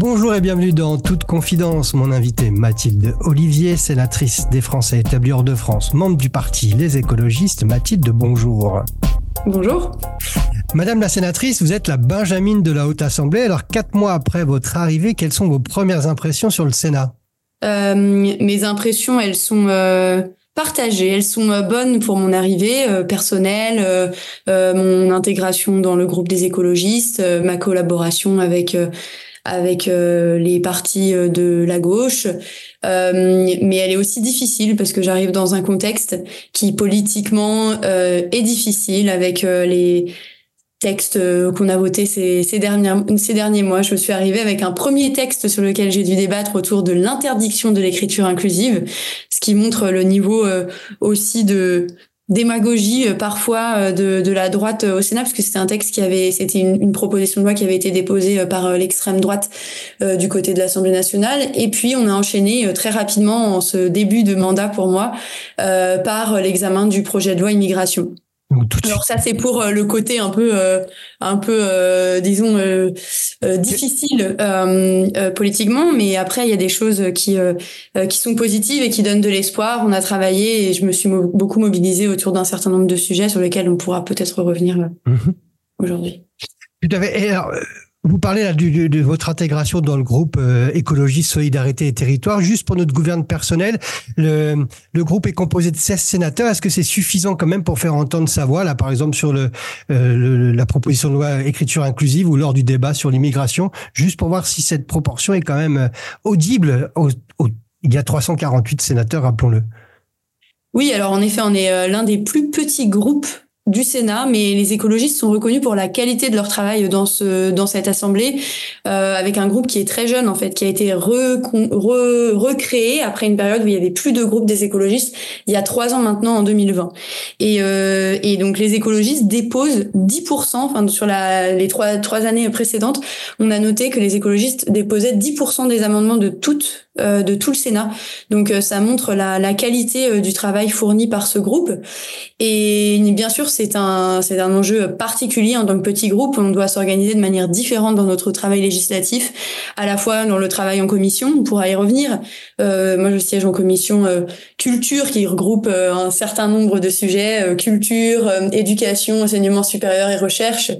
Bonjour et bienvenue dans Toute Confidence. Mon invité Mathilde Olivier, sénatrice des Français établis hors de France, membre du parti Les Écologistes. Mathilde, bonjour. Bonjour. Madame la sénatrice, vous êtes la Benjamine de la Haute Assemblée. Alors, quatre mois après votre arrivée, quelles sont vos premières impressions sur le Sénat? Euh, Mes impressions, elles sont euh, partagées. Elles sont euh, bonnes pour mon arrivée personnelle, mon intégration dans le groupe des écologistes, ma collaboration avec avec les partis de la gauche. mais elle est aussi difficile parce que j'arrive dans un contexte qui politiquement est difficile avec les textes euh, qu'on a votés ces, ces, derniers, ces derniers mois. Je suis arrivée avec un premier texte sur lequel j'ai dû débattre autour de l'interdiction de l'écriture inclusive, ce qui montre le niveau euh, aussi de démagogie euh, parfois de, de la droite au Sénat parce c'était un texte qui avait c'était une, une, proposition de loi qui avait été déposée par l'extrême droite du côté de l'Assemblée nationale et puis on a enchaîné très rapidement en ce début de mandat pour moi par l'examen du projet de loi immigration. Alors ça c'est pour euh, le côté un peu euh, un peu euh, disons difficile politiquement. Mais après il y a des choses qui qui sont positives et qui donnent de l'espoir. On a travaillé et je me suis beaucoup mobilisée autour d'un certain nombre de sujets sur lesquels on pourra peut-être revenir mhm. aujourd'hui. Tout à fait vous parlez là de votre intégration dans le groupe euh, écologie, solidarité et territoire. Juste pour notre gouverne personnel, le, le groupe est composé de 16 sénateurs. Est-ce que c'est suffisant quand même pour faire entendre sa voix, là, par exemple, sur le, euh, la proposition de loi écriture inclusive ou lors du débat sur l'immigration, juste pour voir si cette proportion est quand même euh, audible. il y a 348 sénateurs, rappelons-le. Oui, alors en effet, on est l'un des plus petits groupes du Sénat, mais les écologistes sont reconnus pour la qualité de leur travail dans ce dans cette assemblée, euh, avec un groupe qui est très jeune en fait, qui a été recréé après une période où il y avait plus de groupes des écologistes il y a trois ans maintenant en 2020. Et, euh, et donc les écologistes déposent 10%, enfin sur la, les trois trois années précédentes, on a noté que les écologistes déposaient 10% des amendements de toutes de tout le Sénat. Donc euh, ça montre la, la qualité euh, du travail fourni par ce groupe. Et bien sûr, c'est un c'est un enjeu particulier en tant que petit groupe. On doit s'organiser de manière différente dans notre travail législatif, à la fois dans le travail en commission. On pourra y revenir. moi, je siège en commission culture qui regroupe un certain nombre de sujets culture, éducation, enseignement supérieur et recherche,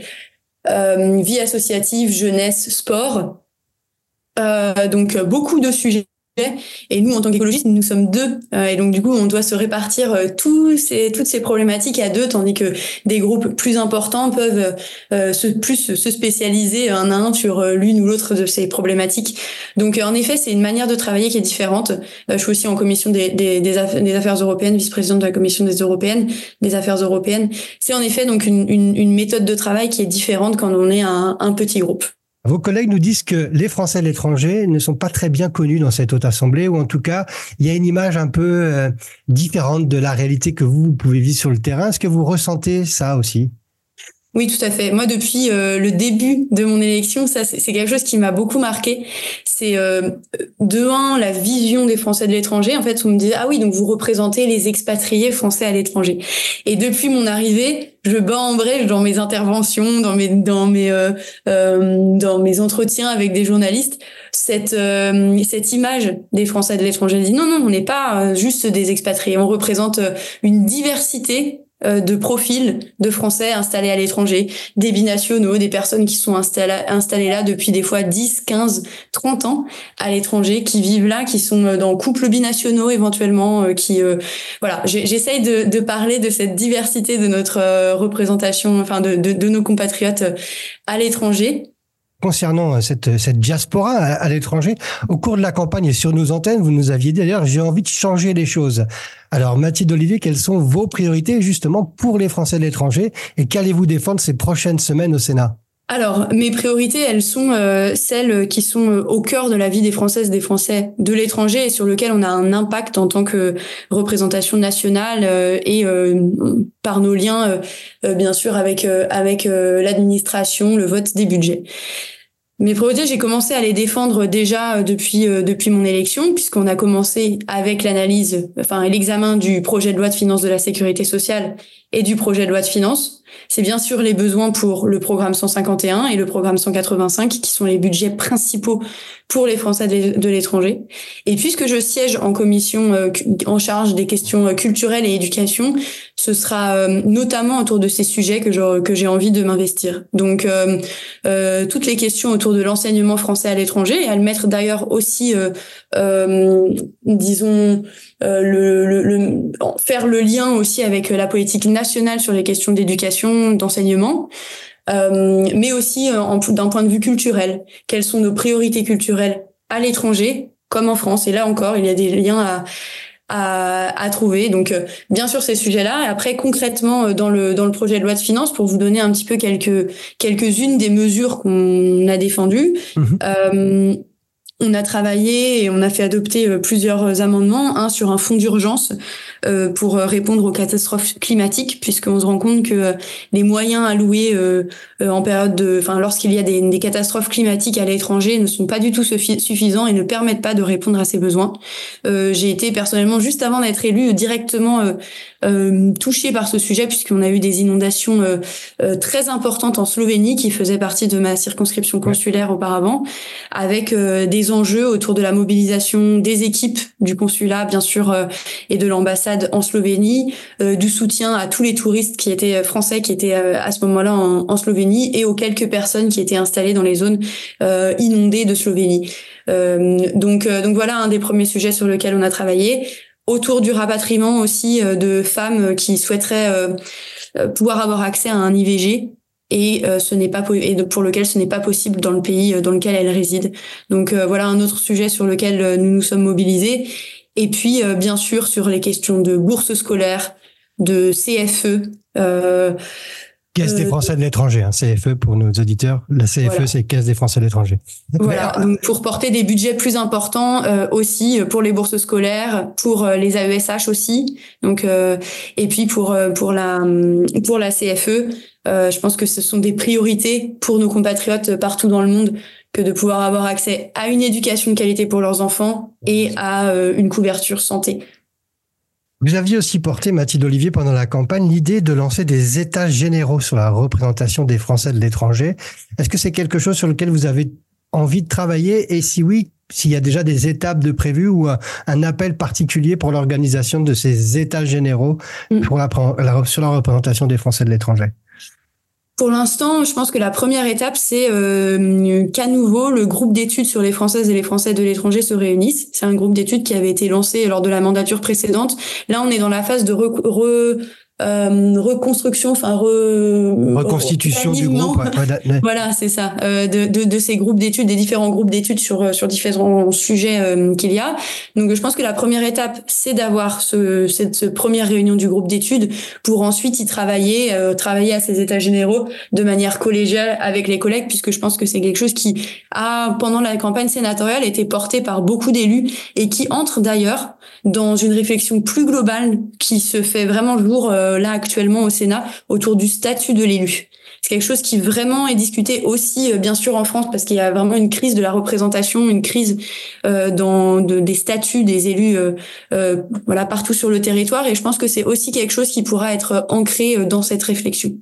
vie associative, jeunesse, sport. Euh, donc beaucoup de sujets. Et nous, en tant qu'écologistes, nous sommes deux. Euh, et donc, du coup, on doit se répartir euh, tous ces, toutes ces problématiques à deux, tandis que des groupes plus importants peuvent se, plus se spécialiser un à un sur l'une ou l'autre de ces problématiques. Donc, en effet, c'est une manière de travailler qui est différente. je suis aussi en commission des, des, des, affaires, européennes, vice-présidente de la commission des européennes, des affaires européennes. C'est en effet donc une, une, une, méthode de travail qui est différente quand on est un, un petit groupe. Vos collègues nous disent que les Français de l'étranger ne sont pas très bien connus dans cette haute assemblée, ou en tout cas, il y a une image un peu euh, différente de la réalité que vous, pouvez vivre sur le terrain. Est-ce que vous ressentez ça aussi? Oui, tout à fait. Moi, depuis euh, le début de mon élection, ça, c'est quelque chose qui m'a beaucoup marqué. C'est euh, de un la vision des Français de l'étranger. En fait, on me disait ah oui, donc vous représentez les expatriés français à l'étranger. Et depuis mon arrivée, je bats en brèche dans mes interventions, dans mes dans mes euh, dans mes entretiens avec des journalistes cette cette image des Français de l'étranger. Dit non non, on n'est pas juste des expatriés. On représente une diversité euh, de profils de Français installés à l'étranger, des binationaux, des personnes qui sont installées, là depuis des fois 10, 15, 30 ans à l'étranger, qui vivent là, qui sont euh, dans couples binationaux éventuellement, euh, qui voilà, j'essaye de, de, parler de cette diversité de notre représentation, enfin de, de, de nos compatriotes à l'étranger concernant euh, cette, cette diaspora à, l'étranger, au cours de la campagne et sur nos antennes, vous nous aviez dit d'ailleurs, j'ai envie de changer les choses. Alors, Mathilde Olivier, quelles sont vos priorités justement pour les Français de l'étranger et qu'allez-vous défendre ces prochaines semaines au Sénat? Alors, mes priorités, elles sont euh, celles qui sont euh, au cœur de la vie des Françaises, des Français de l'étranger et sur lequel on a un impact en tant que représentation nationale et par nos liens, bien sûr, avec avec l'administration, le vote des budgets. Mes priorités, j'ai commencé à les défendre déjà euh, depuis euh, depuis mon élection, puisqu'on a commencé avec l'analyse, enfin l'examen du projet de loi de finances de la sécurité sociale et du projet de loi de finances. C'est bien sûr les besoins pour le programme 151 et le programme 185, qui sont les budgets principaux pour les Français de l'étranger. Et puisque je siège en commission euh, en charge des questions euh, culturelles et éducation, ce sera euh, notamment autour de ces sujets que j'ai envie de m'investir. Donc toutes les questions autour de l'enseignement français à l'étranger, et à le mettre d'ailleurs aussi, disons, faire le lien aussi avec la politique nationale sur les questions d'éducation, d'enseignement. Euh, mais aussi euh, d'un point de vue culturel. Quelles sont nos priorités culturelles à l'étranger comme en France? Et là encore, il y a des liens à, à, à trouver. Donc, euh, bien sûr, ces sujets-là. Et après, concrètement, dans le dans le projet de loi de finances, pour vous donner un petit peu quelques quelques-unes des mesures qu'on a défendues. Mmh on a travaillé et on a fait adopter euh, plusieurs amendements, un sur un fonds d'urgence euh, pour euh, répondre aux catastrophes climatiques, puisqu'on se rend compte que les moyens alloués en période de, enfin lorsqu'il y a des, des, catastrophes climatiques à l'étranger ne sont pas du tout suffisants et ne permettent pas de répondre à ces besoins. J'ai été personnellement juste avant d'être élue directement euh, touchée par ce sujet puisqu'on a eu des inondations très importantes en Slovénie qui faisaient partie de ma circonscription consulaire auparavant, avec des enjeux autour de la mobilisation des équipes du consulat, bien sûr, euh, et de l'ambassade en Slovénie, euh, du soutien à tous les touristes qui étaient euh, français, qui étaient à ce moment-là en, Slovénie, et aux quelques personnes qui étaient installées dans les zones inondées de Slovénie. donc, donc voilà un des premiers sujets sur lesquels on a travaillé. Autour du rapatriement aussi de femmes qui souhaiteraient pouvoir avoir accès à un IVG et euh, ce n'est pas et pour lequel ce n'est pas possible dans le pays euh, dans lequel elle réside. Donc euh, voilà un autre sujet sur lequel nous nous sommes mobilisés. Et puis bien sûr sur les questions de bourse scolaire, de CFE. Caisse des Français de l'étranger, hein, CFE pour nos auditeurs. La CFE, c'est Caisse des Français de l'étranger. Voilà, donc pour porter des budgets plus importants aussi pour les bourses scolaires, pour les AESH aussi, donc et puis pour pour la pour la CFE, euh, je pense que ce sont des priorités pour nos compatriotes partout dans le monde que de pouvoir avoir accès à une éducation de qualité pour leurs enfants et à euh, une couverture santé. Vous aviez aussi porté, Mathilde Olivier, pendant la campagne, l'idée de lancer des états généraux sur la représentation des Français de l'étranger. Est-ce que c'est quelque chose sur lequel vous avez envie de travailler? Et si oui, s'il y a déjà des étapes de prévues ou un, appel particulier pour l'organisation de ces états généraux mm. pour la, sur la représentation des Français de l'étranger? Pour l'instant, je pense que la première étape, c'est euh, qu'à nouveau, le groupe d'études sur les Françaises et les Français de l'étranger se réunisse. C'est un groupe d'études qui avait été lancé lors de la mandature précédente. Là, on est dans la phase de re, euh, reconstruction, enfin reconstitution du groupe. voilà, c'est ça, euh, de, de, de, ces groupes d'études, des différents groupes d'études sur euh, sur différents sujets euh, qu'il y a. Donc, je pense que la première étape, c'est d'avoir ce, cette, première réunion du groupe d'études pour ensuite y travailler, euh, travailler à ces états généraux de manière collégiale avec les collègues, puisque je pense que c'est quelque chose qui a pendant la campagne sénatoriale été porté par beaucoup d'élus et qui entre d'ailleurs dans une réflexion plus globale qui se fait vraiment jour euh, là actuellement au Sénat autour du statut de l'élu. C'est quelque chose qui vraiment est discuté aussi, euh, bien sûr, en France, parce qu'il y a vraiment une crise de la représentation, une crise euh, dans de, des statuts des élus, voilà, partout sur le territoire. Et je pense que c'est aussi quelque chose qui pourra être ancré dans cette réflexion.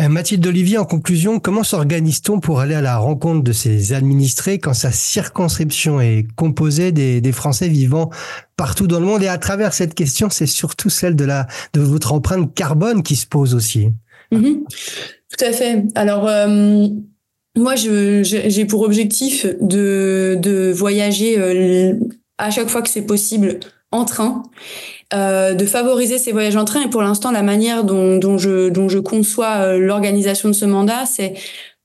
Euh, Mathilde Olivier, en conclusion, comment s'organise-t-on pour aller à la rencontre de ces administrés quand sa circonscription est composée des, Français vivant partout dans le monde? Et à travers cette question, c'est surtout celle de, la, de votre empreinte carbone qui se pose aussi. Mm-hmm. Tout à fait. Alors, euh, moi, j'ai pour objectif de, de voyager euh, à chaque fois que c'est possible en train euh, de favoriser ces voyages en train. Et pour l'instant, la manière dont, dont, je, conçois euh, l'organisation de ce mandat, c'est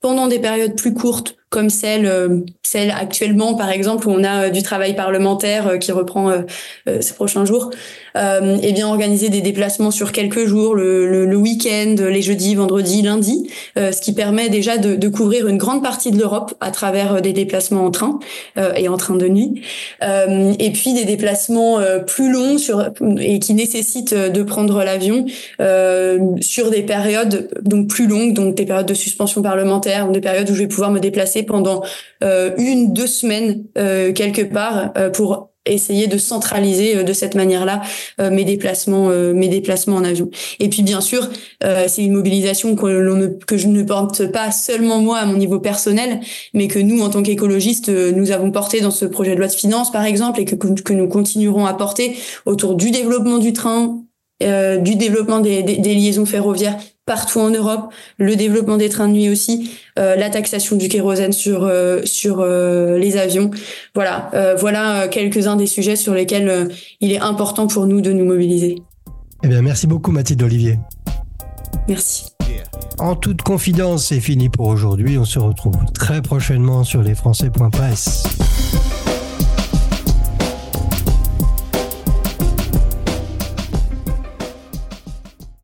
pendant des périodes plus courtes, comme celle, euh, celle actuellement, par exemple, où on a du travail parlementaire qui reprend ces prochains jours, euh, et bien organiser des déplacements sur quelques jours, le, week-end, les jeudis, vendredis, lundi, euh, ce qui permet déjà de, couvrir une grande partie de l'Europe à travers euh, des déplacements en train euh, et en train de nuit, euh, et puis des déplacements plus longs sur et qui nécessitent de prendre l'avion sur des périodes donc plus longues, donc des périodes de suspension parlementaire, des périodes où je vais pouvoir me déplacer pendant une, deux semaines quelque part pour essayer de centraliser de cette manière-là mes déplacements mes déplacements en avion. Et puis bien sûr, c'est une mobilisation que l'on que je ne porte pas seulement moi à mon niveau personnel, mais que nous en tant qu'écologistes nous avons porté dans ce projet de loi de finances par exemple et que que nous continuerons à porter autour du développement du train, euh, du développement des, liaisons ferroviaires partout en Europe, le développement des trains de nuit aussi, euh, la taxation du kérosène sur euh, sur les avions. Voilà, voilà quelques-uns des sujets sur lesquels il est important pour nous de nous mobiliser. Eh bien, merci beaucoup Mathilde Olivier. Merci. En toute confidence, c'est fini pour aujourd'hui. On se retrouve très prochainement sur lesfrançais.press.